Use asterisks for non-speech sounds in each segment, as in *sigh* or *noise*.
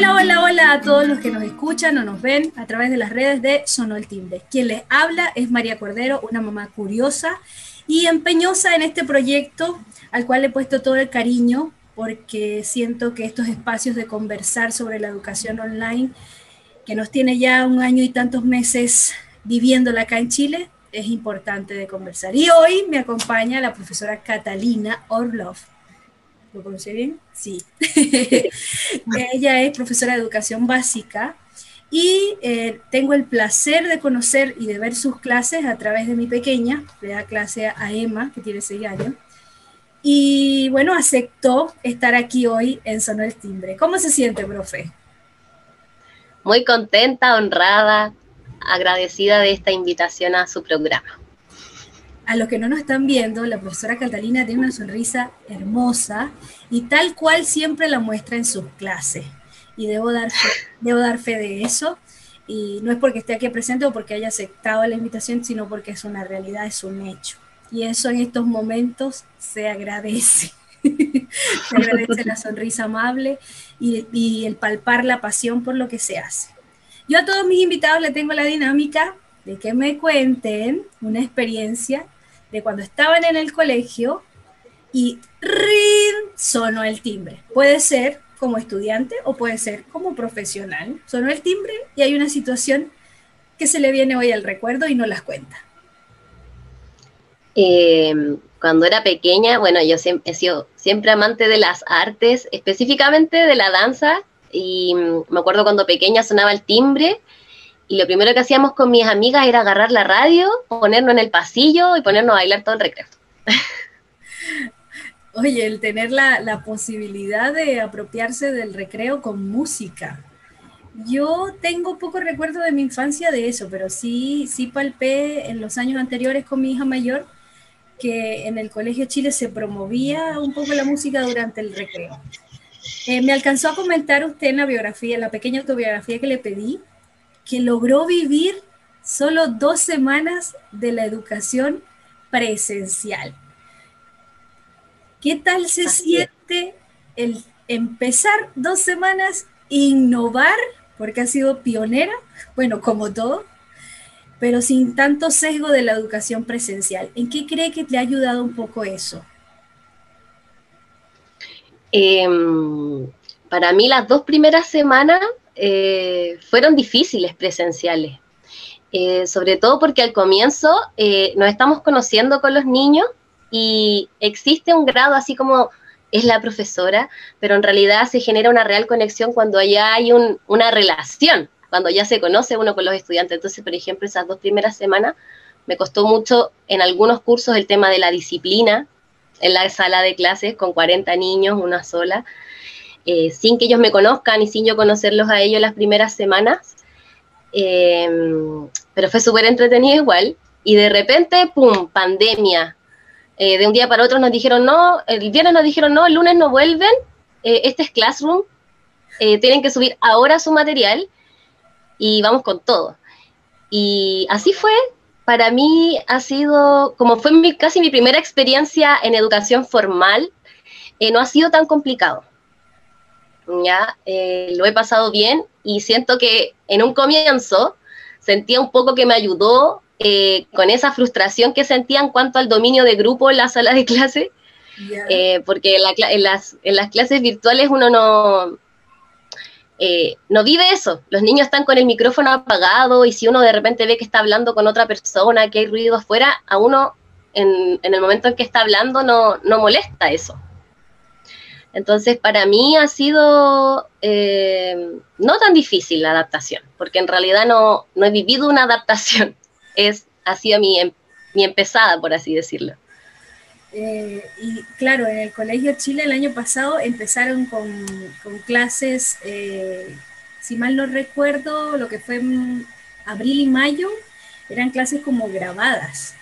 Hola, hola, hola a todos los que nos escuchan o nos ven a través de las redes de Sonó el Timbre. Quien les habla es María Cordero, una mamá curiosa y empeñosa en este proyecto al cual he puesto todo el cariño porque siento que estos espacios de conversar sobre la educación online, que nos tiene ya un año y tantos meses viviéndola acá en Chile, es importante de conversar. Y hoy me acompaña la profesora Catalina Orlov. ¿Lo conocí bien? Sí. *laughs* Ella es profesora de educación básica y eh, tengo el placer de conocer y de ver sus clases a través de mi pequeña, le da clase a Emma, que tiene seis años. Y bueno, aceptó estar aquí hoy en Sonó el Timbre. ¿Cómo se siente, profe? Muy contenta, honrada, agradecida de esta invitación a su programa. A los que no nos están viendo, la profesora Catalina tiene una sonrisa hermosa y tal cual siempre la muestra en sus clases. Y debo dar fe, *laughs* debo dar fe de eso. Y no es porque esté aquí presente o porque haya aceptado la invitación, sino porque es una realidad, es un hecho. Y eso en estos momentos se agradece. *laughs* se agradece la sonrisa amable y, y el palpar la pasión por lo que se hace. Yo a todos mis invitados le tengo la dinámica de que me cuenten una experiencia de cuando estaban en el colegio y ¡rin! sonó el timbre. Puede ser como estudiante o puede ser como profesional. Sonó el timbre y hay una situación que se le viene hoy al recuerdo y no las cuenta. Eh, cuando era pequeña, bueno, yo siempre, he sido siempre amante de las artes, específicamente de la danza, y mm, me acuerdo cuando pequeña sonaba el timbre, y lo primero que hacíamos con mis amigas era agarrar la radio, ponernos en el pasillo y ponernos a bailar todo el recreo. *laughs* Oye, el tener la, la posibilidad de apropiarse del recreo con música. Yo tengo poco recuerdo de mi infancia de eso, pero sí, sí palpé en los años anteriores con mi hija mayor que en el Colegio Chile se promovía un poco la música durante el recreo. Eh, me alcanzó a comentar usted en la biografía, en la pequeña autobiografía que le pedí, que logró vivir solo dos semanas de la educación presencial. ¿Qué tal se siente el empezar dos semanas, innovar, porque ha sido pionera, bueno, como todo, pero sin tanto sesgo de la educación presencial. ¿En qué cree que te ha ayudado un poco eso? Em, para mí las dos primeras semanas eh, fueron difíciles presenciales, eh, sobre todo porque al comienzo eh, nos estamos conociendo con los niños y existe un grado así como es la profesora, pero en realidad se genera una real conexión cuando ya hay una relación, cuando ya se conoce uno con los estudiantes. Entonces, por ejemplo, esas dos primeras semanas me costó mucho en algunos cursos el tema de la disciplina en la sala de clases con 40 niños, una sola, eh, sin que ellos me conozcan y sin yo conocerlos a ellos las primeras semanas. Em, pero fue súper entretenido igual. Y de repente, ¡pum!, pandemia. Eh, de un día para otro nos dijeron no, el viernes nos dijeron no, el lunes no vuelven, eh, este es Classroom, tienen que subir ahora su material y vamos con todo. Y así fue, para mí ha sido, como fue casi mi primera experiencia en educación formal, no ha sido tan complicado. Ya, eh, lo he pasado bien y siento que en un comienzo sentía un poco que me ayudó eh, con esa frustración que sentía en cuanto al dominio de grupo en la sala de clase, porque en, las, en las clases virtuales uno no, eh, no vive eso. Los niños están con el micrófono apagado y si uno de repente ve que está hablando con otra persona, que hay ruido afuera, a uno en, el momento en que está hablando no, no molesta eso. Entonces, para mí ha sido eh, no tan difícil la adaptación, porque en realidad no, no he vivido una adaptación, *laughs* es, ha sido mi, em, mi empezada, por así decirlo. Eh, y claro, en el Colegio Chile el año pasado empezaron con, clases, eh, si mal no recuerdo, lo que fue abril y mayo, eran clases como grabadas.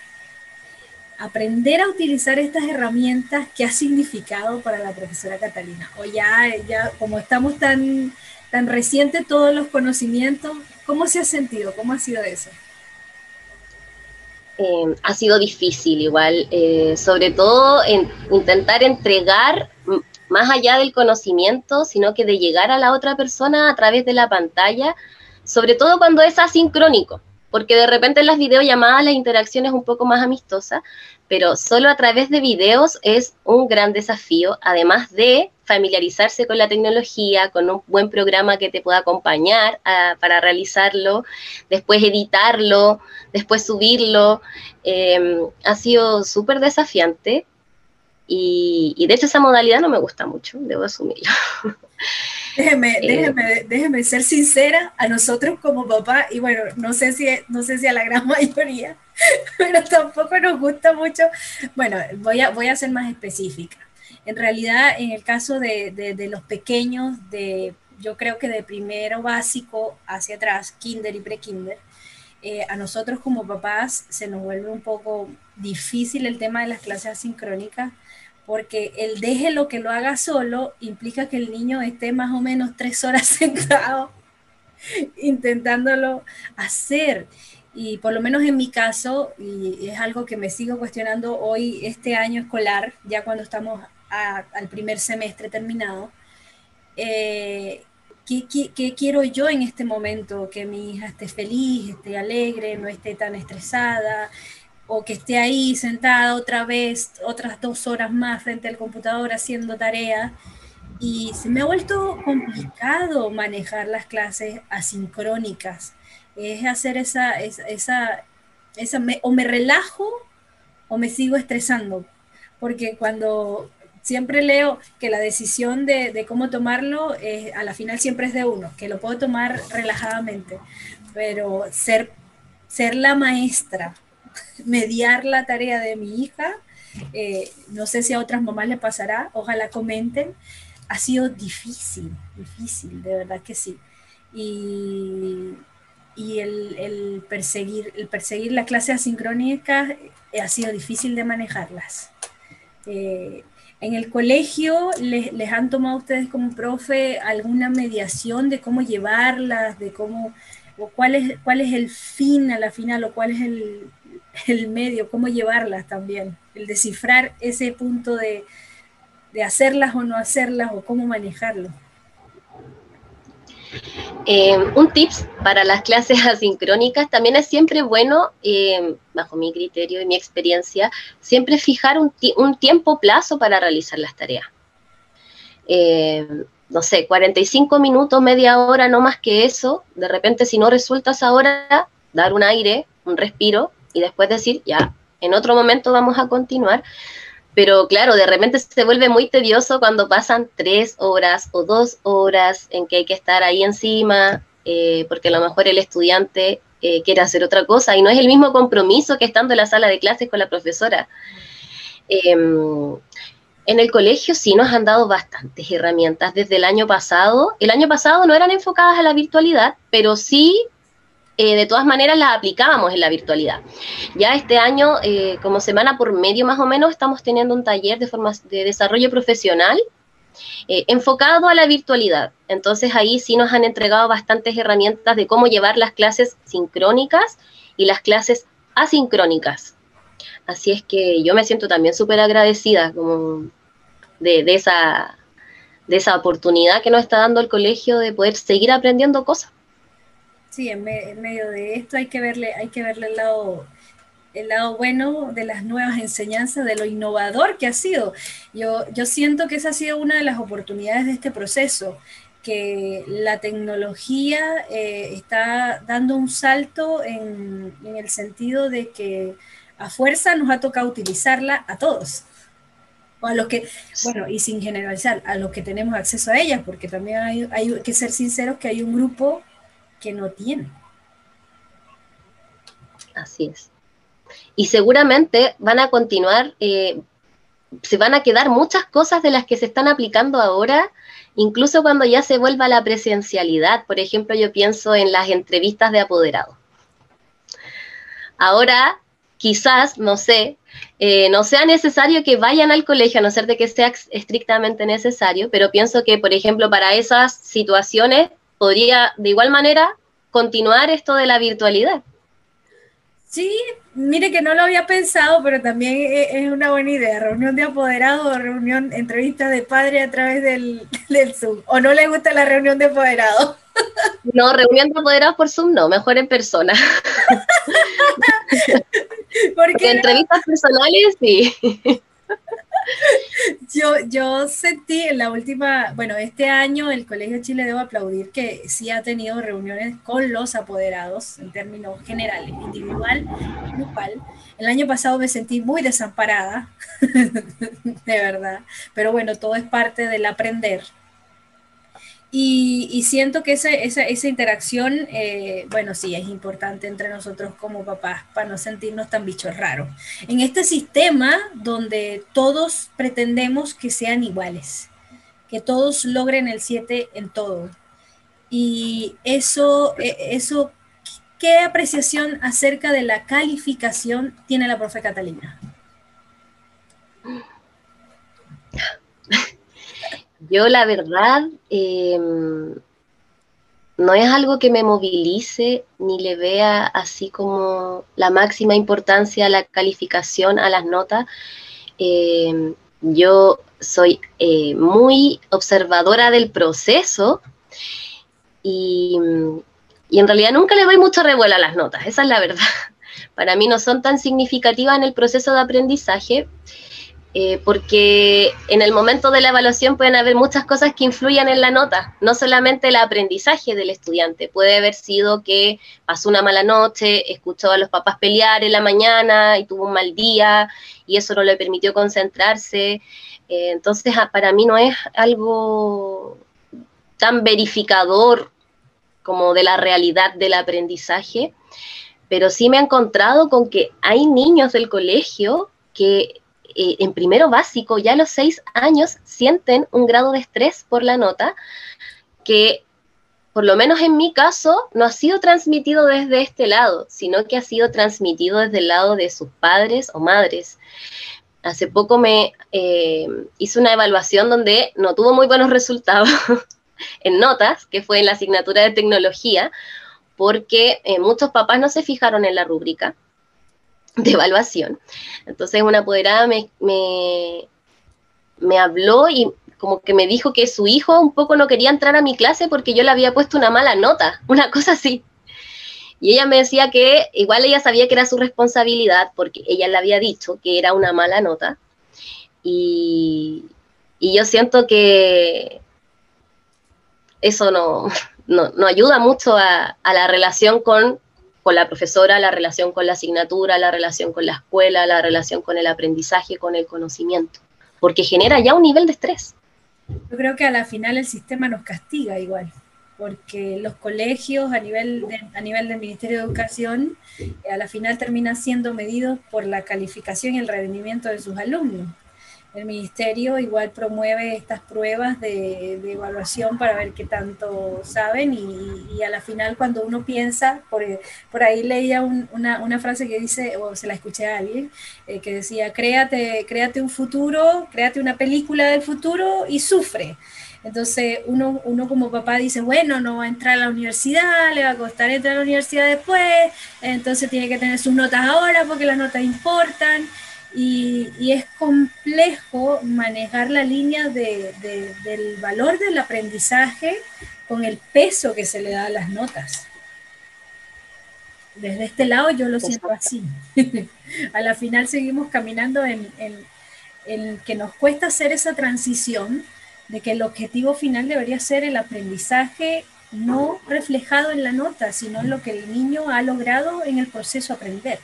Aprender a utilizar estas herramientas, ¿qué ha significado para la profesora Catalina? O ya, ya como estamos tan, tan recientes todos los conocimientos, ¿cómo se ha sentido? ¿Cómo ha sido eso? Eh, ha sido difícil igual, eh, sobre todo en intentar entregar más allá del conocimiento, sino que de llegar a la otra persona a través de la pantalla, sobre todo cuando es asincrónico, porque de repente en las videollamadas la interacción es un poco más amistosa, pero solo a través de videos es un gran desafío, además de familiarizarse con la tecnología, con un buen programa que te pueda acompañar ah, para realizarlo, después editarlo, después subirlo. Em, ha sido súper desafiante y, y de hecho esa modalidad no me gusta mucho, debo asumirlo. *laughs* Déjeme, eh, déjeme, déjeme, ser sincera a nosotros como papá, y bueno, no sé si, no sé si a la gran *laughs* mayoría, pero tampoco nos gusta mucho. Bueno, voy a, voy a ser más específica. En realidad, en el caso de, de, los pequeños, de, yo creo que de primero básico hacia atrás, kinder y pre-kinder, eh, a nosotros como papás se nos vuelve un poco difícil el tema de las clases asincrónicas porque el deje lo que lo haga solo implica que el niño esté más o menos tres horas *laughs* sentado intentándolo hacer. Y por lo menos en mi caso, y es algo que me sigo cuestionando hoy, este año escolar, ya cuando estamos al primer semestre terminado, eh, ¿qué, qué quiero yo en este momento? Que mi hija esté feliz, esté alegre, no esté tan estresada, o que esté ahí sentada otra vez, otras dos horas más frente al computador haciendo tarea. Y se me ha vuelto complicado manejar las clases asincrónicas. Es hacer esa, esa, esa, o me relajo o me sigo estresando. Porque cuando siempre leo que la decisión de, cómo tomarlo, a la final siempre es de uno, que lo puedo tomar relajadamente. Pero ser, ser la maestra mediar la tarea de mi hija. Eh, no sé si a otras mamás le pasará, ojalá comenten. Ha sido difícil, difícil, de verdad que sí. Y, y el, perseguir, el perseguir las clases asincrónicas ha sido difícil de manejarlas. Eh, en el colegio, les, les, han tomado ustedes como profe alguna mediación de cómo llevarlas, de cómo, o cuál es, cuál es el fin a la final, o cuál es el, el medio, cómo llevarlas también, el descifrar ese punto de, hacerlas o no hacerlas o cómo manejarlo. Eh, un tips para las clases *laughs* asincrónicas también es siempre bueno, eh, bajo mi criterio y mi experiencia, siempre fijar un, tiempo plazo para realizar las tareas. Eh, no sé, 45 minutos, media hora, no más que eso. De repente, si no resultas ahora, dar un aire, un respiro y después decir, ya, en otro momento vamos a continuar. Pero claro, de repente se vuelve muy tedioso cuando pasan tres horas o dos horas en que hay que estar ahí encima, eh, porque a lo mejor el estudiante eh, quiere hacer otra cosa y no es el mismo compromiso que estando en la sala de clases con la profesora. Em, en el colegio sí nos han dado bastantes herramientas desde el año pasado. El año pasado no eran enfocadas a la virtualidad, pero sí eh, de todas maneras las aplicábamos en la virtualidad. Ya este año, eh, como semana por medio más o menos, estamos teniendo un taller de, forma, de desarrollo profesional eh, enfocado a la virtualidad. Entonces ahí sí nos han entregado bastantes herramientas de cómo llevar las clases sincrónicas y las clases asincrónicas. Así es que yo me siento también súper agradecida como de, esa, de esa oportunidad que nos está dando el colegio de poder seguir aprendiendo cosas sí, en, medio de esto hay que verle, hay que verle el lado, el lado bueno de las nuevas enseñanzas, de lo innovador que ha sido. Yo, yo siento que esa ha sido una de las oportunidades de este proceso, que la tecnología eh, está dando un salto en, en, el sentido de que a fuerza nos ha tocado utilizarla a todos. O a los que, bueno, y sin generalizar, a los que tenemos acceso a ella, porque también hay, hay que ser sinceros que hay un grupo que no tiene. Así es. Y seguramente van a continuar, eh, se van a quedar muchas cosas de las que se están aplicando ahora, incluso cuando ya se vuelva la presencialidad. Por ejemplo, yo pienso en las entrevistas de apoderado. Ahora, quizás, no sé, eh, no sea necesario que vayan al colegio, a no ser de que sea estrictamente necesario, pero pienso que, por ejemplo, para esas situaciones podría de igual manera continuar esto de la virtualidad. Sí, mire que no lo había pensado, pero también e, es una buena idea. Reunión de apoderados o reunión, entrevista de padre a través del, *laughs* del Zoom. ¿O no le gusta la reunión de apoderados? *laughs* No, reunión de apoderados por Zoom no, mejor en persona. *laughs* Porque entrevistas personales sí. *laughs* Yo, yo sentí en la última, bueno, este año el Colegio Chile debo aplaudir que sí ha tenido reuniones con los apoderados en términos generales, individual, grupal. El año pasado me sentí muy desamparada, *laughs* de verdad, pero bueno, todo es parte del aprender y, siento que esa, esa, interacción, eh, bueno, sí, es importante entre nosotros como papás para no sentirnos tan bichos raros. En este sistema donde todos pretendemos que sean iguales, que todos logren el 7 en todo. Y eso, e, eso, ¿qué apreciación acerca de la calificación tiene la profe Catalina? Yo la verdad em, no es algo que me movilice ni le vea así como la máxima importancia a la calificación, a las notas. Em, yo soy eh, muy observadora del proceso y, y en realidad nunca le doy mucho revuelo a las notas, esa es la verdad. *laughs* Para mí no son tan significativas en el proceso de aprendizaje eh, porque en el momento de la evaluación pueden haber muchas cosas que influyan en la nota, no solamente el aprendizaje del estudiante, puede haber sido que pasó una mala noche, escuchó a los papás pelear en la mañana y tuvo un mal día y eso no le permitió concentrarse. Eh, entonces, ah, para mí no es algo tan verificador como de la realidad del aprendizaje, pero sí me he encontrado con que hay niños del colegio que eh, en primero básico, ya a los seis años, sienten un grado de estrés por la nota que, por lo menos en mi caso, no ha sido transmitido desde este lado, sino que ha sido transmitido desde el lado de sus padres o madres. Hace poco me eh, hice una evaluación donde no tuvo muy buenos resultados *laughs* en notas, que fue en la asignatura de tecnología, porque eh, muchos papás no se fijaron en la rúbrica de evaluación. Entonces una apoderada me, me, habló y como que me dijo que su hijo un poco no quería entrar a mi clase porque yo le había puesto una mala nota, *laughs* una cosa así. Y ella me decía que igual ella sabía que era su responsabilidad porque ella le había dicho que era una mala nota. Y, yo siento que eso no, *laughs* no, ayuda mucho a la relación con con la profesora, la relación con la asignatura, la relación con la escuela, la relación con el aprendizaje, con el conocimiento, porque genera ya un nivel de estrés. Yo creo que a la final el sistema nos castiga igual, porque los colegios a nivel, a nivel del Ministerio de Educación a la final terminan siendo medidos por la calificación y el rendimiento de sus alumnos el ministerio igual promueve estas pruebas de, evaluación para ver qué tanto saben y, a la final cuando uno piensa, por, por ahí leía una, frase que dice, o se la escuché a alguien, eh, que decía, créate, créate un futuro, créate una película del futuro y sufre. Entonces uno, uno como papá dice, bueno, no va a entrar a la universidad, le va a costar entrar a la universidad después, entonces tiene que tener sus notas ahora porque las notas importan y, es complejo manejar la línea del valor del aprendizaje con el peso que se le da a las notas. Desde este lado yo lo siento así. *laughs* a la final seguimos caminando en, en que nos cuesta hacer esa transición de que el objetivo final debería ser el aprendizaje no reflejado en la nota, sino en lo que el niño ha logrado en el proceso de aprender.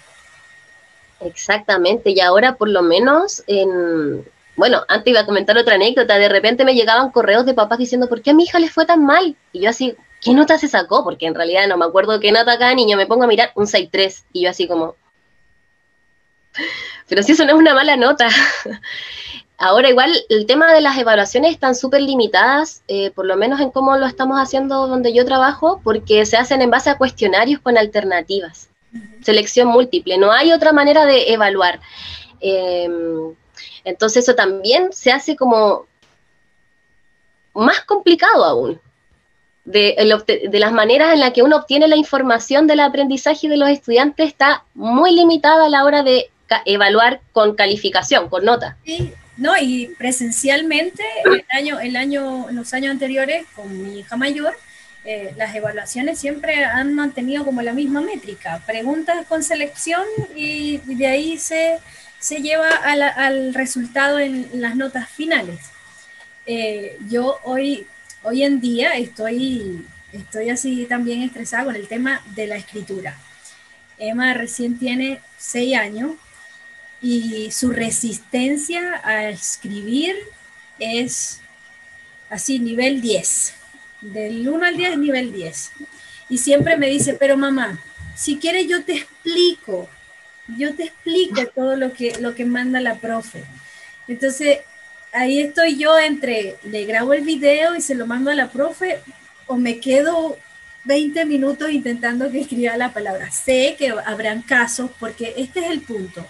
Exactamente, y ahora por lo menos en... Bueno, antes iba a comentar otra anécdota, de repente me llegaban correos de papás diciendo, ¿por qué a mi hija le fue tan mal? Y yo así, ¿qué nota se sacó? Porque en realidad no me acuerdo qué nota cada niño, me pongo a mirar un 6-3 y yo así como... *laughs* Pero si eso no es una mala nota. *laughs* Ahora igual el tema de las evaluaciones están súper limitadas, eh, por lo menos en cómo lo estamos haciendo donde yo trabajo, porque se hacen en base a cuestionarios con alternativas selección múltiple, no hay otra manera de evaluar. Em, entonces eso también se hace como más complicado aún. de, las maneras en las que uno obtiene la información del aprendizaje de los estudiantes está muy limitada a la hora de evaluar con calificación, con nota. Sí, no, y presencialmente, el año, el año, en los años anteriores, con mi hija mayor, eh, las evaluaciones siempre han mantenido como la misma métrica, preguntas con selección y, de ahí se, se lleva al resultado en las notas finales. Eh, yo hoy, hoy en día estoy, estoy así también estresada con el tema de la escritura. Emma recién tiene seis años y su resistencia a escribir es así, nivel 10. Del 1 al 10, nivel 10. Y siempre me dice, pero mamá, si quieres yo te explico, yo te explico todo lo que, lo que manda la profe. Entonces, ahí estoy yo entre, le grabo el video y se lo mando a la profe, o me quedo 20 minutos intentando que escriba la palabra. Sé que habrán casos, porque este es el punto.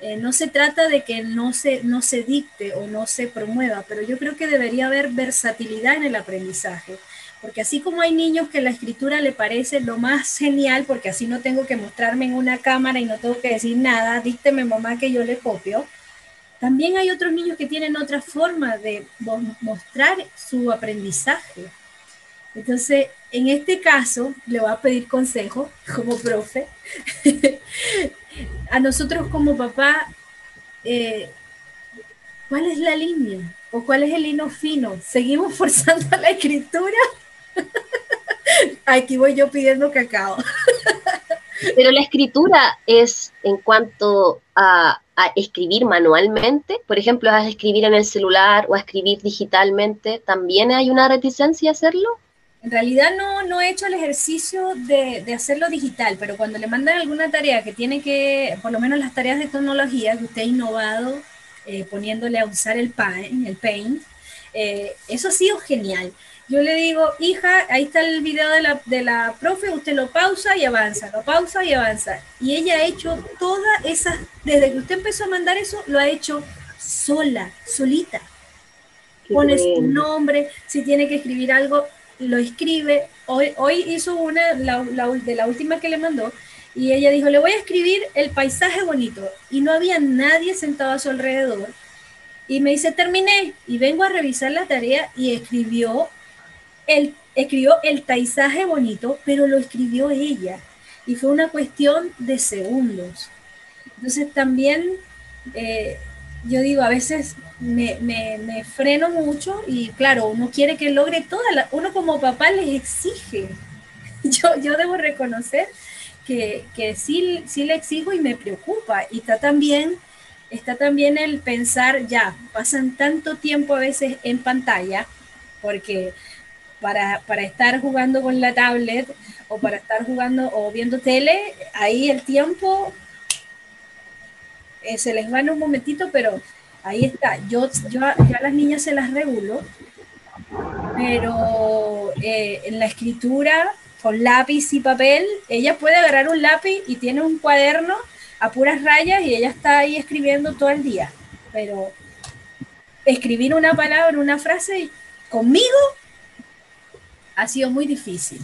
Eh, no se trata de que no se, no se dicte o no se promueva, pero yo creo que debería haber versatilidad en el aprendizaje. Porque así como hay niños que la escritura le parece lo más genial, porque así no tengo que mostrarme en una cámara y no tengo que decir nada, dícteme mamá que yo le copio, también hay otros niños que tienen otra forma de mostrar su aprendizaje. Entonces, en este caso, le voy a pedir consejo como profe. *laughs* a nosotros como papá, eh, ¿cuál es la línea? ¿O cuál es el hino fino? ¿Seguimos forzando la escritura? Aquí voy yo pidiendo cacao. Pero la escritura es en cuanto a, escribir manualmente, por ejemplo, a escribir en el celular o a escribir digitalmente, ¿también hay una reticencia a hacerlo? En realidad no, no he hecho el ejercicio de, hacerlo digital, pero cuando le mandan alguna tarea que tiene que, por lo menos las tareas de tecnología que usted ha innovado eh, poniéndole a usar el Paint, el paint eh, eso ha sido genial. Yo le digo, hija, ahí está el video de la, de la profe, usted lo pausa y avanza, lo pausa y avanza. Y ella ha hecho todas esas, desde que usted empezó a mandar eso, lo ha hecho sola, solita. Pone su nombre, si tiene que escribir algo, lo escribe. Hoy, hoy hizo una de la última que le mandó y ella dijo, le voy a escribir el paisaje bonito. Y no había nadie sentado a su alrededor. Y me dice, terminé. Y vengo a revisar la tarea y escribió el, escribió el paisaje bonito, pero lo escribió ella. Y fue una cuestión de segundos. Entonces también eh, yo digo, a veces me, me, freno mucho y claro, uno quiere que logre toda la, uno como papá les exige. *laughs* Yo, yo debo reconocer que, que sí, sí le exijo y me preocupa. Y está también, está también el pensar, ya, pasan tanto tiempo a veces en pantalla, porque para, para estar jugando con la tablet o para estar jugando o viendo tele, ahí el tiempo eh, se les va en un momentito, pero ahí está. Yo, yo, a las niñas se las regulo, pero eh, en la escritura, con lápiz y papel, ella puede agarrar un lápiz y tiene un cuaderno a puras rayas y ella está ahí escribiendo todo el día. Pero escribir una palabra, una frase, conmigo ha sido muy difícil.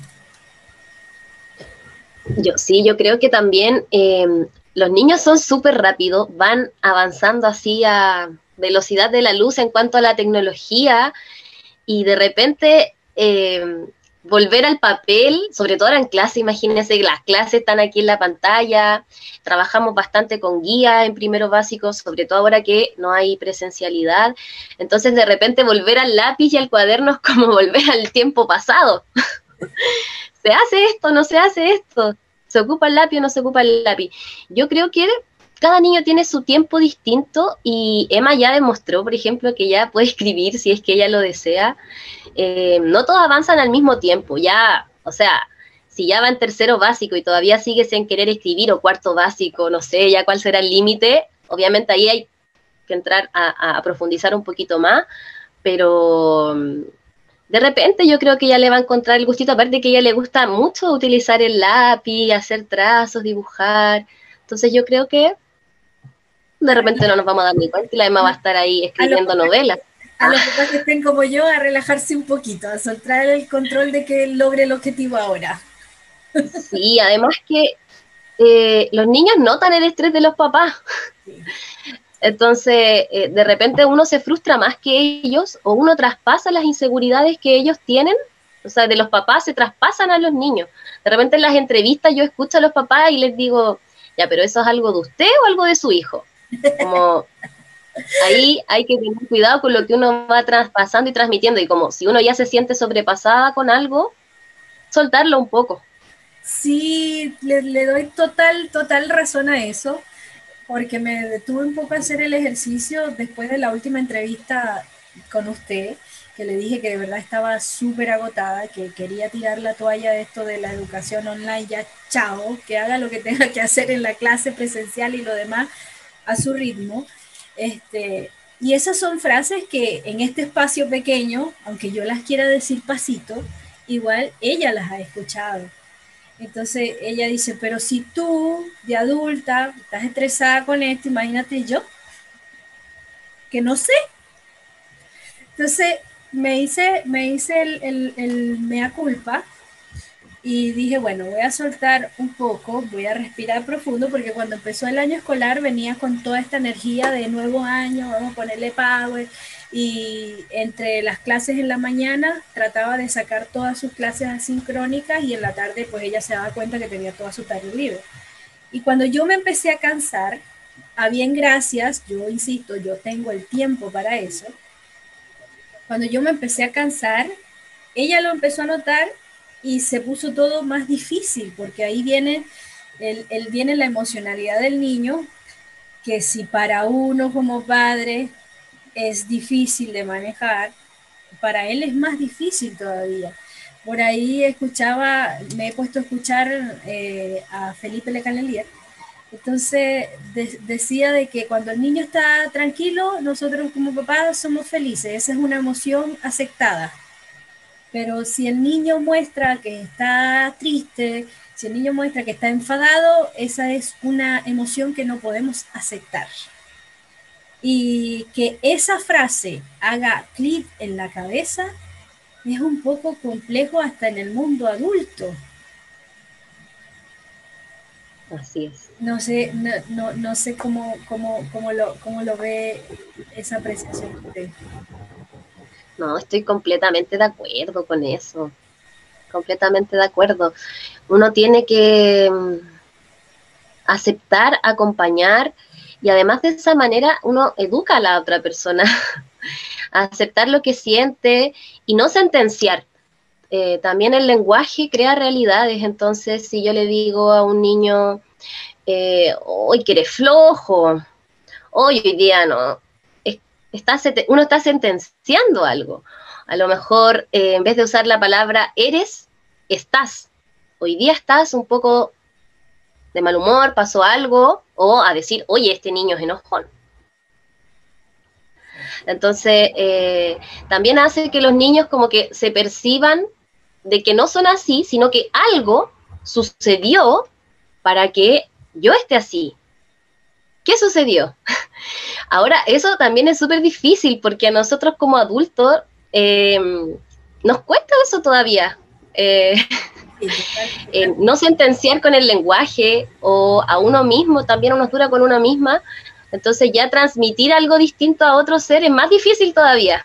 Yo sí, yo creo que también eh, los niños son súper rápidos, van avanzando así a velocidad de la luz en cuanto a la tecnología y de repente eh, volver al papel, sobre todo en clase, imagínense que las clases están aquí en la pantalla, trabajamos bastante con guía en primeros básicos, sobre todo ahora que no hay presencialidad, entonces de repente volver al lápiz y al cuaderno es *laughs* como volver al tiempo pasado. *laughs* ¿Se hace esto? ¿No se hace esto? ¿Se ocupa el lápiz o no se ocupa el lápiz? Yo creo que cada niño tiene su tiempo distinto y Emma ya demostró, por ejemplo, que ya puede *laughs* escribir si es que ella lo desea. Eh, no todos avanzan al mismo tiempo, ya, o sea, si ya va en tercero básico y todavía sigue sin querer escribir o cuarto básico, no sé ya cuál será el límite, obviamente ahí hay que entrar a profundizar un poquito más, pero de repente yo creo que ella le va a encontrar el gustito, aparte que a ella le gusta mucho utilizar el lápiz, hacer trazos, dibujar. Entonces yo creo que de repente no nos vamos a dar ni cuenta y la Emma va a estar ahí escribiendo novelas. A los papás que estén como yo a relajarse un poquito, a soltar el control de que logre el objetivo ahora. Sí, además que eh, los niños notan el estrés de los papás. Entonces, eh, de repente uno se frustra más que ellos o uno traspasa las inseguridades que ellos tienen. O sea, de los papás se traspasan a los niños. De repente en las entrevistas yo escucho a los papás y les digo, ya, pero eso es algo de usted o algo de su hijo. Como ahí hay que tener cuidado con lo que uno va traspasando y transmitiendo. Y como si uno ya se siente sobrepasada con algo, soltarlo un poco. Sí, le, doy total, total razón a eso porque me detuve un poco a hacer el ejercicio después de la última entrevista con usted, que le dije que de verdad estaba súper agotada, que quería tirar la toalla de esto de la educación online, ya chao, que haga lo que tenga que hacer en la clase presencial y lo demás a su ritmo. Este, y esas son frases que en este espacio pequeño, aunque yo las quiera decir pasito, igual ella las ha escuchado. Entonces ella dice, pero si tú de adulta estás estresada con esto, imagínate yo, que no sé. Entonces me hice, me el, el mea culpa y dije, bueno, voy a soltar un poco, voy a respirar profundo, porque cuando empezó el año escolar venía con toda esta energía de nuevo año, vamos a ponerle power, y entre las clases en la mañana trataba de sacar todas sus clases asincrónicas y en la tarde pues ella se daba cuenta que tenía toda su tarea libre. Y cuando yo me empecé a cansar, a bien gracias, yo insisto, yo tengo el tiempo para eso, cuando yo me empecé a cansar, ella lo empezó a notar y se puso todo más difícil, porque ahí viene, el, el, viene la emocionalidad del niño, que si para uno como padre es difícil de manejar, para él es más difícil todavía. Por ahí escuchaba, me he puesto a escuchar eh, a Felipe Lecalelier, entonces decía de que cuando el niño está tranquilo, nosotros como papás somos felices, esa es una emoción aceptada. Pero si el niño muestra que está triste, si el niño muestra que está enfadado, esa es una emoción que no podemos aceptar y que esa frase haga clic en la cabeza es un poco complejo hasta en el mundo adulto. Así es. No sé, no, no, sé cómo, cómo, cómo, lo, cómo lo ve esa apreciación usted. No, estoy completamente de acuerdo con eso. Completamente de acuerdo. Uno tiene que mm, aceptar, acompañar y además de esa manera uno educa a la otra persona *laughs* a aceptar lo que siente y no sentenciar. Eh, también el lenguaje crea realidades, entonces si yo le digo a un niño, eh, hoy que eres flojo, hoy hoy día no, uno está sentenciando algo. A lo mejor eh, en vez de usar la palabra eres, estás. Hoy día estás un poco de mal humor, pasó algo, o a decir, oye, este niño es enojón. Entonces, eh, también hace que los niños como que se perciban de que no son así, sino que algo sucedió para que yo esté así. ¿Qué sucedió? *laughs* Ahora, eso también es súper difícil porque a nosotros como adultos eh, nos cuesta eso todavía. Eh, Eh, no sentenciar con el lenguaje o a uno mismo, también uno dura con una misma, entonces ya transmitir algo distinto a otro ser es más difícil todavía.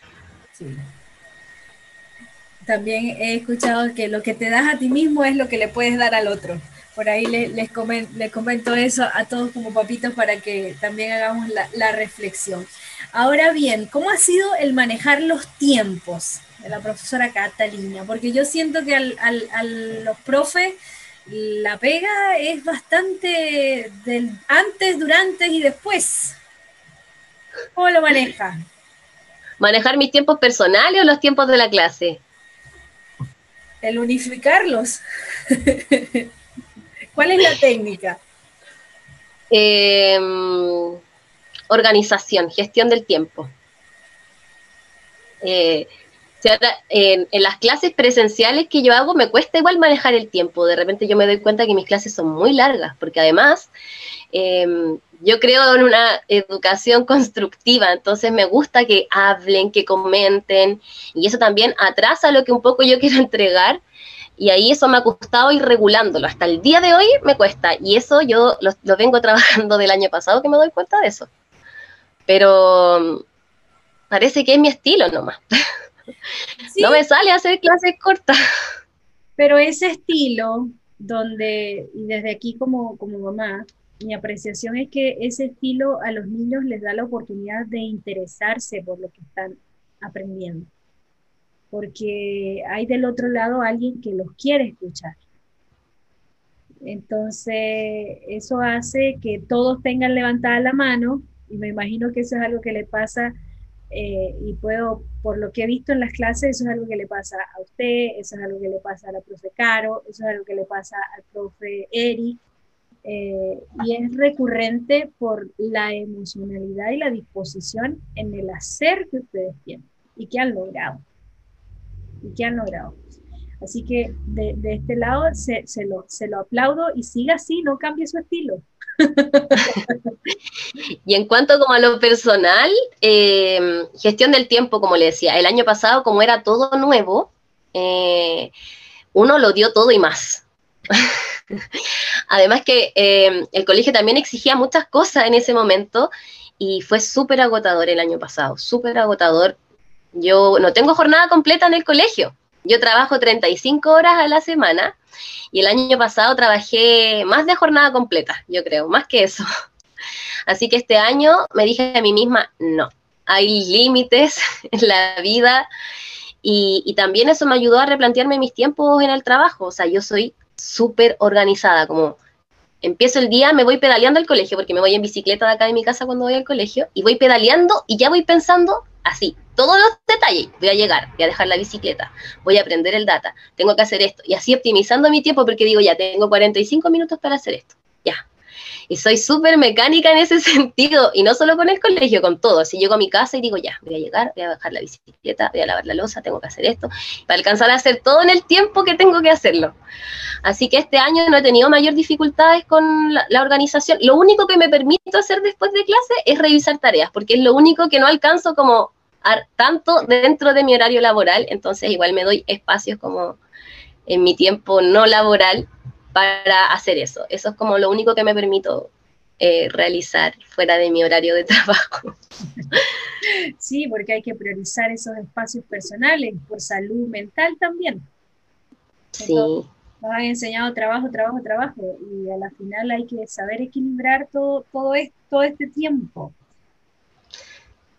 También he escuchado que lo que te das a ti mismo es lo que le puedes dar al otro. Por ahí les, comento, eso a todos como papitos para que también hagamos la, la reflexión. Ahora bien, ¿cómo ha sido el manejar los tiempos? la profesora Catalina, porque yo siento que al, a los profes la pega es bastante del antes, durante y después. ¿Cómo lo maneja? ¿Manejar mis tiempos personales o los tiempos de la clase? El unificarlos. *laughs* ¿Cuál es la técnica? Em, organización, gestión del tiempo. Eh, en, las clases presenciales que yo hago me cuesta igual manejar el tiempo. De repente yo me doy cuenta que mis clases son muy largas, porque además em, yo creo en una educación constructiva, entonces me gusta que hablen, que comenten, y eso también atrasa lo que un poco yo *laughs* quiero entregar. Y ahí eso me ha costado ir regulándolo. Hasta el día de hoy me cuesta. Y eso yo lo, lo vengo *laughs* trabajando del año pasado que me doy cuenta de eso. Pero parece que es mi estilo nomás. *laughs* No me sale hacer clases cortas. Pero ese estilo, donde, y desde aquí como, como mamá, mi apreciación es que ese estilo a los niños les da la oportunidad de interesarse por lo que están aprendiendo. Porque hay del otro lado alguien que los quiere escuchar. Entonces, eso hace que todos tengan levantada la mano, y me imagino que eso es algo que le pasa eh, y puedo, por lo que he visto en las clases, eso es algo que le pasa a usted, eso es algo que le pasa a la profe Caro, eso es algo que le pasa al profe Eri, eh, y es recurrente por la emocionalidad y la disposición en el hacer que ustedes tienen y que han logrado. Y que han logrado. Así que de, este lado se, lo, se lo aplaudo y siga así, no cambie su estilo. *laughs* y en cuanto como a lo personal, eh, gestión del tiempo, como le decía, el año pasado como era todo nuevo, eh, uno lo dio todo y más. *laughs* Además que eh, el colegio también exigía muchas cosas en ese momento y fue súper agotador el año pasado, súper agotador. Yo no tengo jornada completa en el colegio, yo trabajo 35 horas a la semana y el año pasado trabajé más de jornada completa, yo creo, más que eso. *laughs* Así que este año me dije a mí misma, no, hay límites *laughs* en la vida y, y también eso me ayudó a replantearme mis tiempos en el trabajo. O sea, yo soy súper organizada, como empiezo el día, me voy pedaleando al colegio, porque me voy en bicicleta de acá de mi casa cuando voy al colegio, y voy pedaleando y ya voy pensando así, todos los detalles, voy a llegar, voy a dejar la bicicleta, voy a aprender el data, tengo que hacer esto, y así optimizando mi tiempo porque digo, ya tengo 45 minutos para hacer esto, ya. Y soy súper mecánica en ese *laughs* sentido, y no solo con el colegio, con todo. Si llego a mi casa y digo, ya, voy a llegar, voy a dejar la bicicleta, voy a lavar la losa, tengo que hacer esto, para alcanzar a hacer todo en el tiempo que tengo que hacerlo. Así que este año no he tenido mayor dificultades con la, la organización. Lo único que me permito hacer después de clase es revisar tareas, porque es lo único que no alcanzo como tanto dentro de mi horario laboral, entonces igual me doy espacios como en mi tiempo no laboral para hacer eso. Eso es como lo único que me permito eh, realizar fuera de mi horario de *laughs* trabajo. Sí, porque hay que priorizar esos espacios personales por salud mental también. Sí. Nos han enseñado trabajo, trabajo, trabajo y a la final hay que saber equilibrar todo, todo, todo este tiempo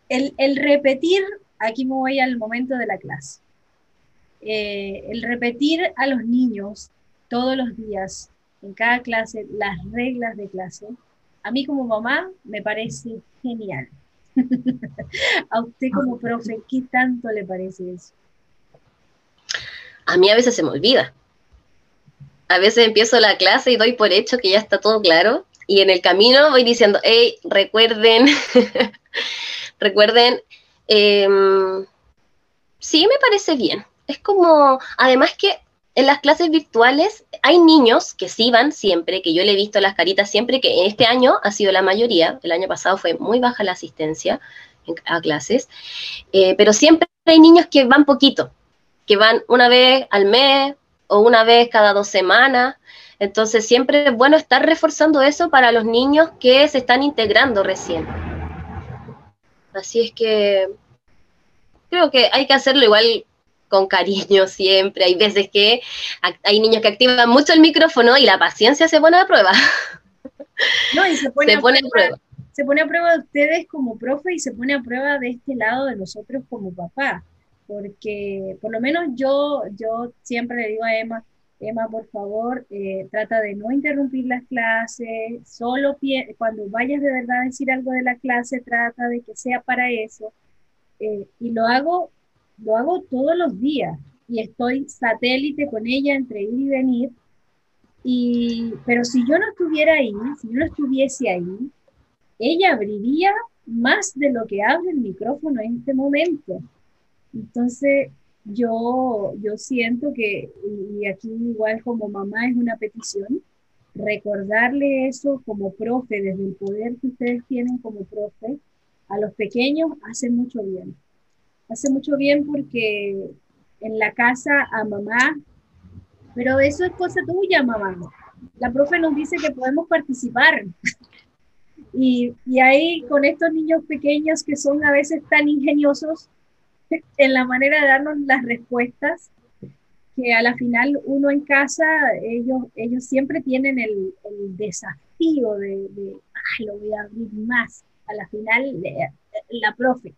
el, repetir, aquí me voy al momento de la clase, eh, el repetir a los niños todos los días, en cada clase, las reglas de clase, a mí como mamá me parece genial. *laughs* a usted como profe, ¿qué tanto le parece eso? A mí a veces se me olvida. A veces empiezo la clase y doy por hecho que ya está todo claro y en el camino voy diciendo, hey, recuerden *laughs* Recuerden, em, sí me parece bien. Es como, además que en las clases virtuales hay niños que sí van siempre, que yo le he visto las caritas siempre, que en este año ha sido la mayoría, el año pasado fue muy baja la asistencia a clases, eh, pero siempre hay niños que van poquito, que van una vez al mes o una vez cada dos semanas. Entonces siempre es bueno estar reforzando eso para los niños que se están integrando recién. Así es que creo que hay que hacerlo igual con cariño siempre. Hay veces que hay niños que activan mucho el micrófono y la paciencia se pone a prueba. No, y se pone, a, prueba, Se pone a prueba de ustedes como profe y se pone a prueba de este lado de nosotros como papá. Porque por lo menos yo, yo siempre le digo a Emma, Emma, por favor, eh, trata de no interrumpir las clases, solo cuando vayas de verdad a decir algo de la clase, trata de que sea para eso. Eh, y lo hago, lo hago todos los días y estoy satélite con ella entre ir y venir. Y, pero si yo no estuviera ahí, si yo no estuviese ahí, ella abriría más de lo que abre el micrófono en este momento. Entonces, yo, yo siento que, y aquí igual como mamá es una petición, recordarle eso como profe, desde el poder que ustedes tienen como profe, a los pequeños hace mucho bien. Hace mucho bien porque en la casa a mamá, pero eso es cosa tuya, mamá. La profe nos dice que podemos participar. *laughs* Y, y ahí con estos niños pequeños que son a veces tan ingeniosos *laughs* en la manera de darnos las respuestas, que a la final uno en casa, ellos, ellos siempre tienen el, desafío de, de lo voy a abrir más. A la final, la profe.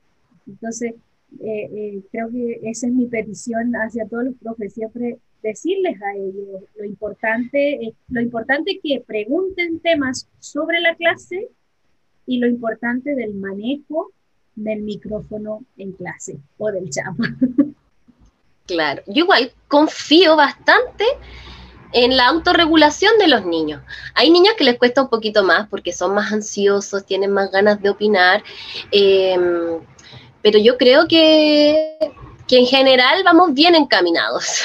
Entonces, eh, eh, creo que esa es mi petición hacia todos los profes, siempre decirles a ellos lo importante, lo importante que pregunten temas sobre la clase y lo importante del manejo del micrófono en clase o del chat. *laughs* Claro, yo igual confío bastante en la autorregulación de los niños. Hay niños que les cuesta un poquito más porque son más ansiosos, tienen más ganas de opinar, em, pero yo creo que, en general vamos bien encaminados.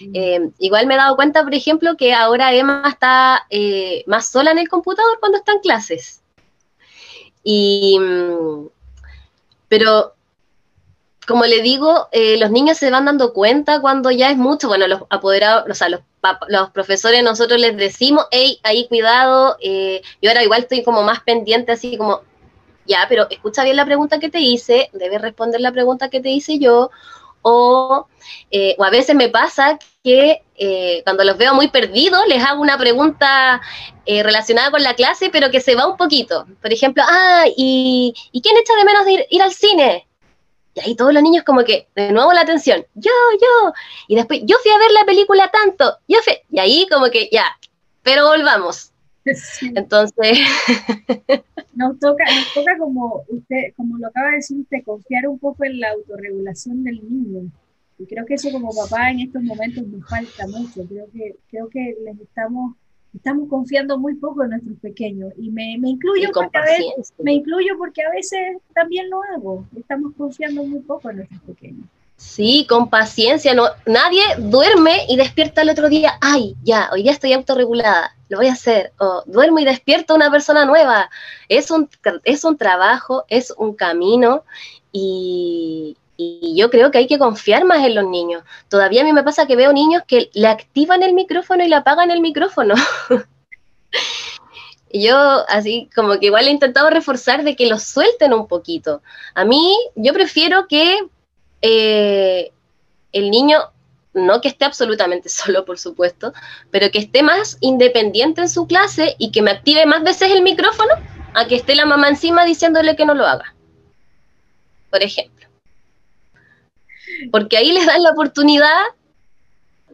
Mm. Em, igual me he dado cuenta, por ejemplo, que ahora Emma está eh, más sola en el computador cuando está en clases. Y, mm, pero como le digo, eh, los niños se van dando cuenta cuando ya es mucho. Bueno, los apoderados, o sea, los, los profesores nosotros les decimos, hey, ahí cuidado. Eh, yo ahora igual estoy como más pendiente, así como, ya, pero escucha bien la pregunta que te hice, debes responder la pregunta que te hice yo. O, eh, o a veces me pasa que cuando los veo muy perdidos, les hago una pregunta relacionada con la clase, pero que se va un poquito. Por ejemplo, ah, ¿y, ¿y quién echa de menos de ir, ir al cine? Y ahí todos los niños como que, de nuevo la atención, yo, yo. Y después, yo fui a ver la película tanto, yo fui. Y ahí como que, ya, pero volvamos. *laughs* Entonces... *laughs* nos, toca, nos toca como usted, como lo acaba de decir usted, confiar un poco en la autorregulación del niño. Y creo que eso como papá en estos momentos nos falta mucho. Creo que, creo que les estamos estamos confiando muy poco en nuestros pequeños. Y me, me incluyo porque a veces, me incluyo porque a veces también lo hago. Estamos confiando muy poco en nuestros pequeños Sí, con paciencia, no, nadie duerme y despierta el otro día, ay, ya, hoy día estoy autorregulada, lo voy a hacer, o duermo y despierto una persona nueva. Es un, es un trabajo, es un camino y, y yo creo que hay que confiar más en los niños. Todavía a mí me pasa que veo niños que le activan el micrófono y le apagan el micrófono. *laughs* yo así como que igual he intentado reforzar de que los suelten un poquito. A mí yo prefiero que eh, el niño, no que esté absolutamente *laughs* solo, por supuesto, pero que esté más independiente en su clase y que me active más veces el micrófono a que esté la mamá encima diciéndole que no lo haga. Por ejemplo porque ahí les dan la oportunidad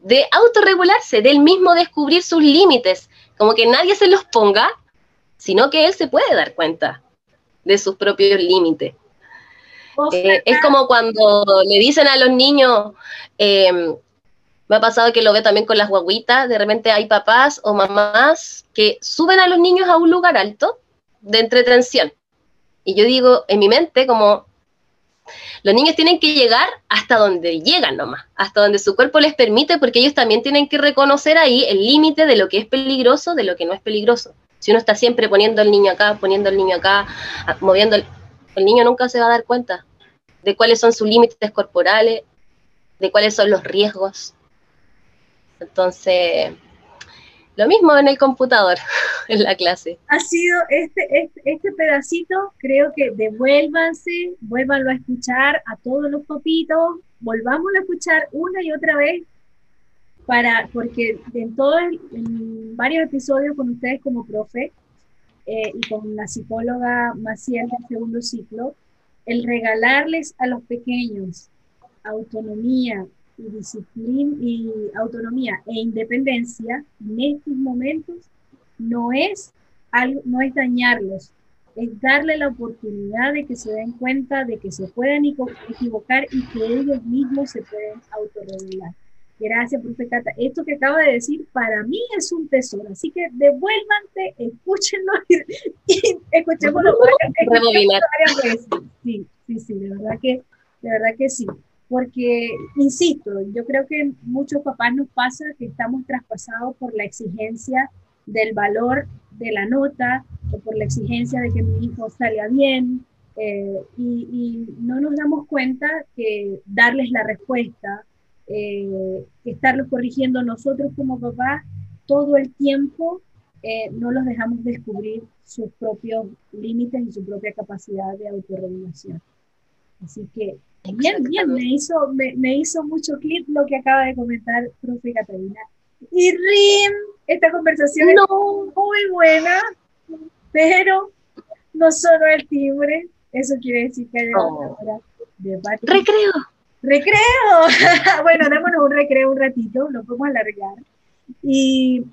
de autorregularse, del mismo descubrir sus límites, como que nadie se los ponga, sino que él se puede dar cuenta de sus propios límites. Eh, es como cuando le dicen a los niños, em, me ha pasado que lo veo también con las guaguitas, de repente hay papás o mamás que suben a los niños a un lugar alto de entretención. Y yo digo en mi mente como, los niños tienen que llegar hasta donde llegan nomás, hasta donde su cuerpo les permite, porque ellos también tienen que reconocer ahí el límite de lo que es peligroso, de lo que no es peligroso. Si uno está siempre poniendo al niño acá, poniendo al niño acá, moviendo, el, el niño nunca se va a dar cuenta de cuáles son sus límites corporales, de cuáles son los riesgos. Entonces, lo mismo en el computador, *laughs* en la clase. Ha sido este, este, este, pedacito, creo que devuélvanse, vuélvanlo a escuchar a todos los papitos, volvamos a escuchar una y otra vez, para, porque en todos, varios episodios con ustedes como profe eh, y con la psicóloga Maciel del segundo ciclo, el regalarles a los pequeños autonomía, y disciplina y autonomía e independencia en estos momentos no es algo, no es dañarlos, es darle la oportunidad de que se den cuenta de que se pueden equivocar y que ellos mismos se pueden autorregular. Gracias, profe Cata. Esto que acaba de decir para mí es un tesoro, así que devuélvanse, escúchenlo *laughs* y, *laughs* escuchémoslo, varias veces. Sí, sí, sí, de verdad que, de verdad que sí. porque, insisto, yo creo que muchos papás nos pasa que estamos traspasados por la exigencia del valor de la nota o por la exigencia de que mi hijo salga bien eh, y, no nos damos cuenta que darles la respuesta, eh, estarlos corrigiendo nosotros como papás todo el tiempo, eh, no los dejamos descubrir sus propios límites y su propia capacidad de autorregulación. Así que Bien, bien, me hizo, me, me, hizo mucho clip lo que acaba de comentar profe Catalina. Y Rim, esta conversación es muy buena, pero no solo el timbre, eso quiere decir que hay una hora de Recreo. Recreo. *laughs* bueno, démonos un recreo un ratito, lo podemos alargar. Y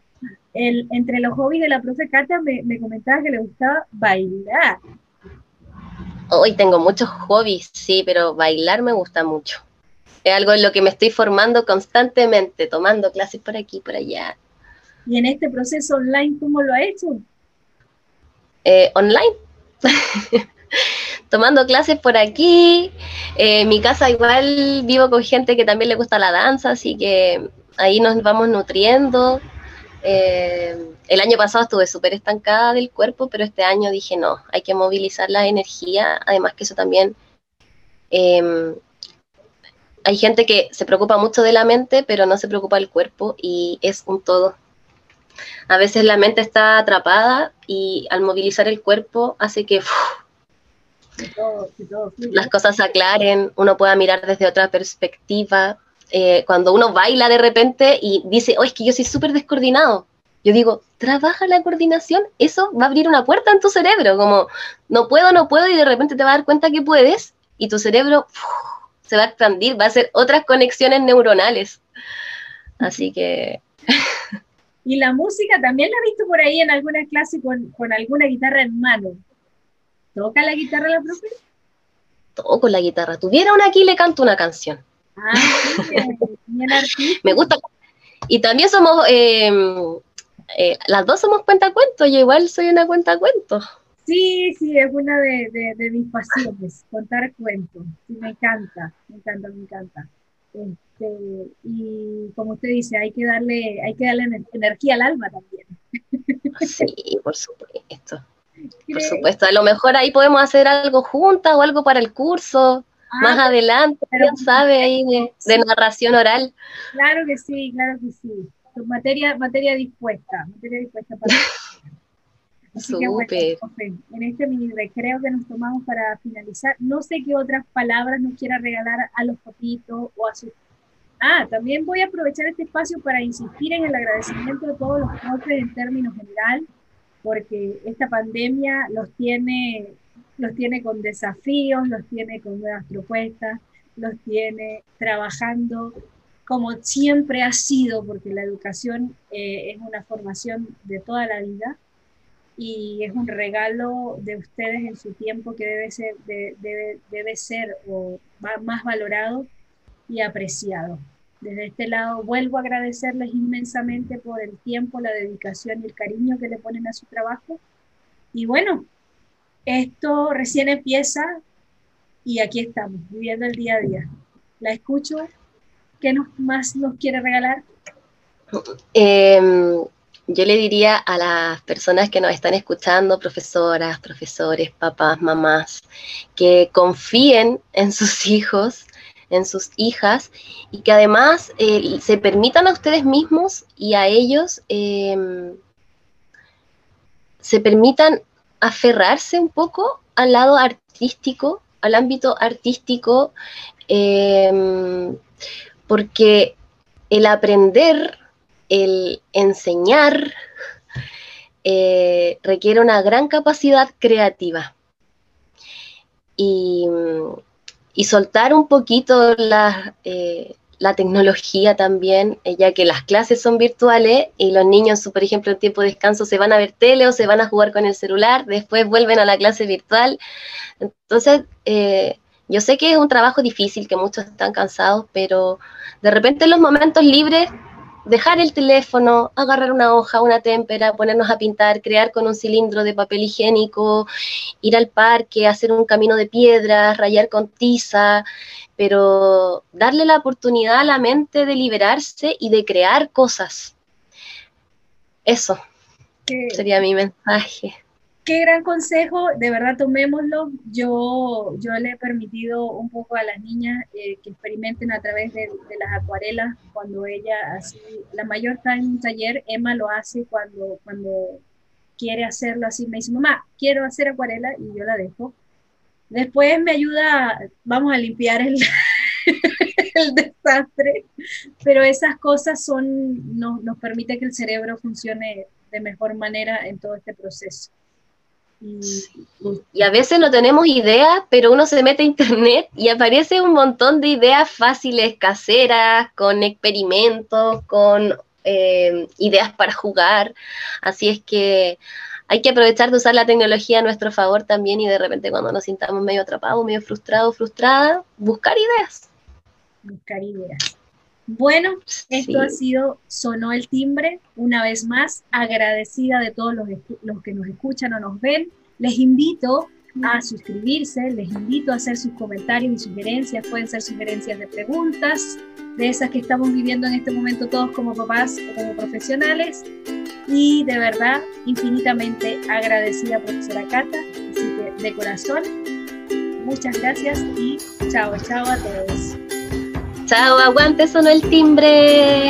el, entre los hobbies de la profe Cata me, me comentaba que le gustaba bailar. Hoy tengo muchos hobbies, sí, pero bailar me gusta mucho. Es algo en lo que me estoy formando constantemente, tomando clases por aquí, por allá. ¿Y en este proceso online cómo lo ha hecho? Eh, online. *laughs* tomando clases por aquí. Eh, en mi casa igual vivo con gente que también le gusta la danza, así que ahí nos vamos nutriendo. Eh, el año pasado estuve súper estancada del cuerpo, pero este año dije no, hay que movilizar la energía, además que eso también... Em, hay gente que se preocupa mucho de la mente, pero no se preocupa del cuerpo y es un todo. A veces la mente está atrapada y al movilizar el cuerpo hace que las cosas se aclaren, uno pueda mirar desde otra perspectiva. Eh, cuando uno baila de repente y dice, oh, es que yo soy súper descoordinado, yo digo, trabaja la coordinación, eso va a abrir una puerta en tu cerebro, como no puedo, no puedo, y de repente te vas a dar cuenta que puedes, y tu cerebro se va a expandir, va a hacer otras conexiones neuronales. Así que... *laughs* y la música también la he visto por ahí en alguna clase con, alguna guitarra en mano. ¿Toca la guitarra la profe? Toco la guitarra. Tuviera una aquí, le canto una canción. Ah, bien, bien *laughs* Me gusta. Y también somos eh, eh, las dos somos cuentacuentos, yo igual soy una cuentacuentos. Sí, sí, es una de, de, mis pasiones, contar cuentos. me encanta, me encanta, me encanta. Este, y como usted dice, hay que darle, hay que darle energía al alma también. Sí, por supuesto. Por supuesto, a lo mejor ahí podemos hacer algo juntas o algo para el curso, ah, más adelante, quién sabe, ahí de, de narración oral. Claro que sí, claro que sí. Materia, materia dispuesta, materia dispuesta para... *laughs* Así que en este mini recreo que nos tomamos para finalizar, no sé qué otras palabras nos quiera regalar a los papitos o a sus... Ah, también voy a aprovechar este espacio para insistir en el agradecimiento de todos los profes en términos general, porque esta pandemia los tiene, los tiene con desafíos, los tiene con nuevas propuestas, los tiene trabajando como siempre ha sido, porque la educación eh, es una formación de toda la vida y es un regalo de ustedes en su tiempo que debe ser, debe, ser o más valorado y apreciado. Desde este lado vuelvo a agradecerles inmensamente por el tiempo, la dedicación y el cariño que le ponen a su trabajo. Y bueno, esto recién empieza y aquí estamos, viviendo el día a día. La escucho ¿Qué nos, más nos quiere regalar? Em, yo le diría a las personas que nos están escuchando, profesoras, profesores, papás, mamás, que confíen en sus *laughs* hijos, en sus hijas y que además eh, se permitan a ustedes mismos y a ellos em, se permitan aferrarse un poco al lado artístico, al ámbito artístico, em, porque el aprender, el enseñar, eh, requiere una gran capacidad creativa. Y, soltar un poquito la, eh, la tecnología también, eh, ya que las clases son virtuales y los niños, por ejemplo, en tiempo de descanso se van a ver tele o se van a jugar con el celular, después vuelven a la clase virtual. Entonces, yo sé que es un trabajo difícil, que muchos están cansados, pero de repente en los momentos libres dejar el teléfono, agarrar una hoja, una témpera, ponernos a pintar, crear con un cilindro de papel higiénico, ir al parque, hacer un camino de piedras, rayar con tiza, pero darle la oportunidad a la mente de liberarse y de crear cosas. Eso sería mi mensaje qué gran consejo, de verdad tomémoslo. Yo, yo le he permitido un poco a las niñas eh, que experimenten a través de, las acuarelas cuando ella así, la mayor está en un taller, Emma lo hace cuando, cuando quiere hacerlo así, me dice, mamá, quiero hacer acuarela y yo la dejo. Después me ayuda, vamos a limpiar el, *laughs* el desastre, pero esas cosas son, nos, nos permite que el cerebro funcione de mejor manera en todo este proceso. Y, a veces no tenemos ideas, pero uno se mete a internet y aparece un montón de ideas fáciles, caseras, con experimentos, con eh, ideas para jugar. Así es que hay que aprovechar de usar la tecnología a nuestro favor también y de repente cuando nos sintamos medio atrapados, medio frustrados, frustradas, buscar ideas. Buscar ideas. Bueno, esto ha sido Sonó el Timbre. Una vez más, agradecida de todos los, los, que nos escuchan o nos ven. Les invito a suscribirse, les invito a hacer sus comentarios y sugerencias. Pueden ser sugerencias de preguntas, de esas que estamos viviendo en este momento todos como papás o como profesionales. Y de verdad, infinitamente agradecida, profesora Cata. Así que de corazón, muchas gracias y chao, chao a todos. Chao, aguante, sonó el timbre.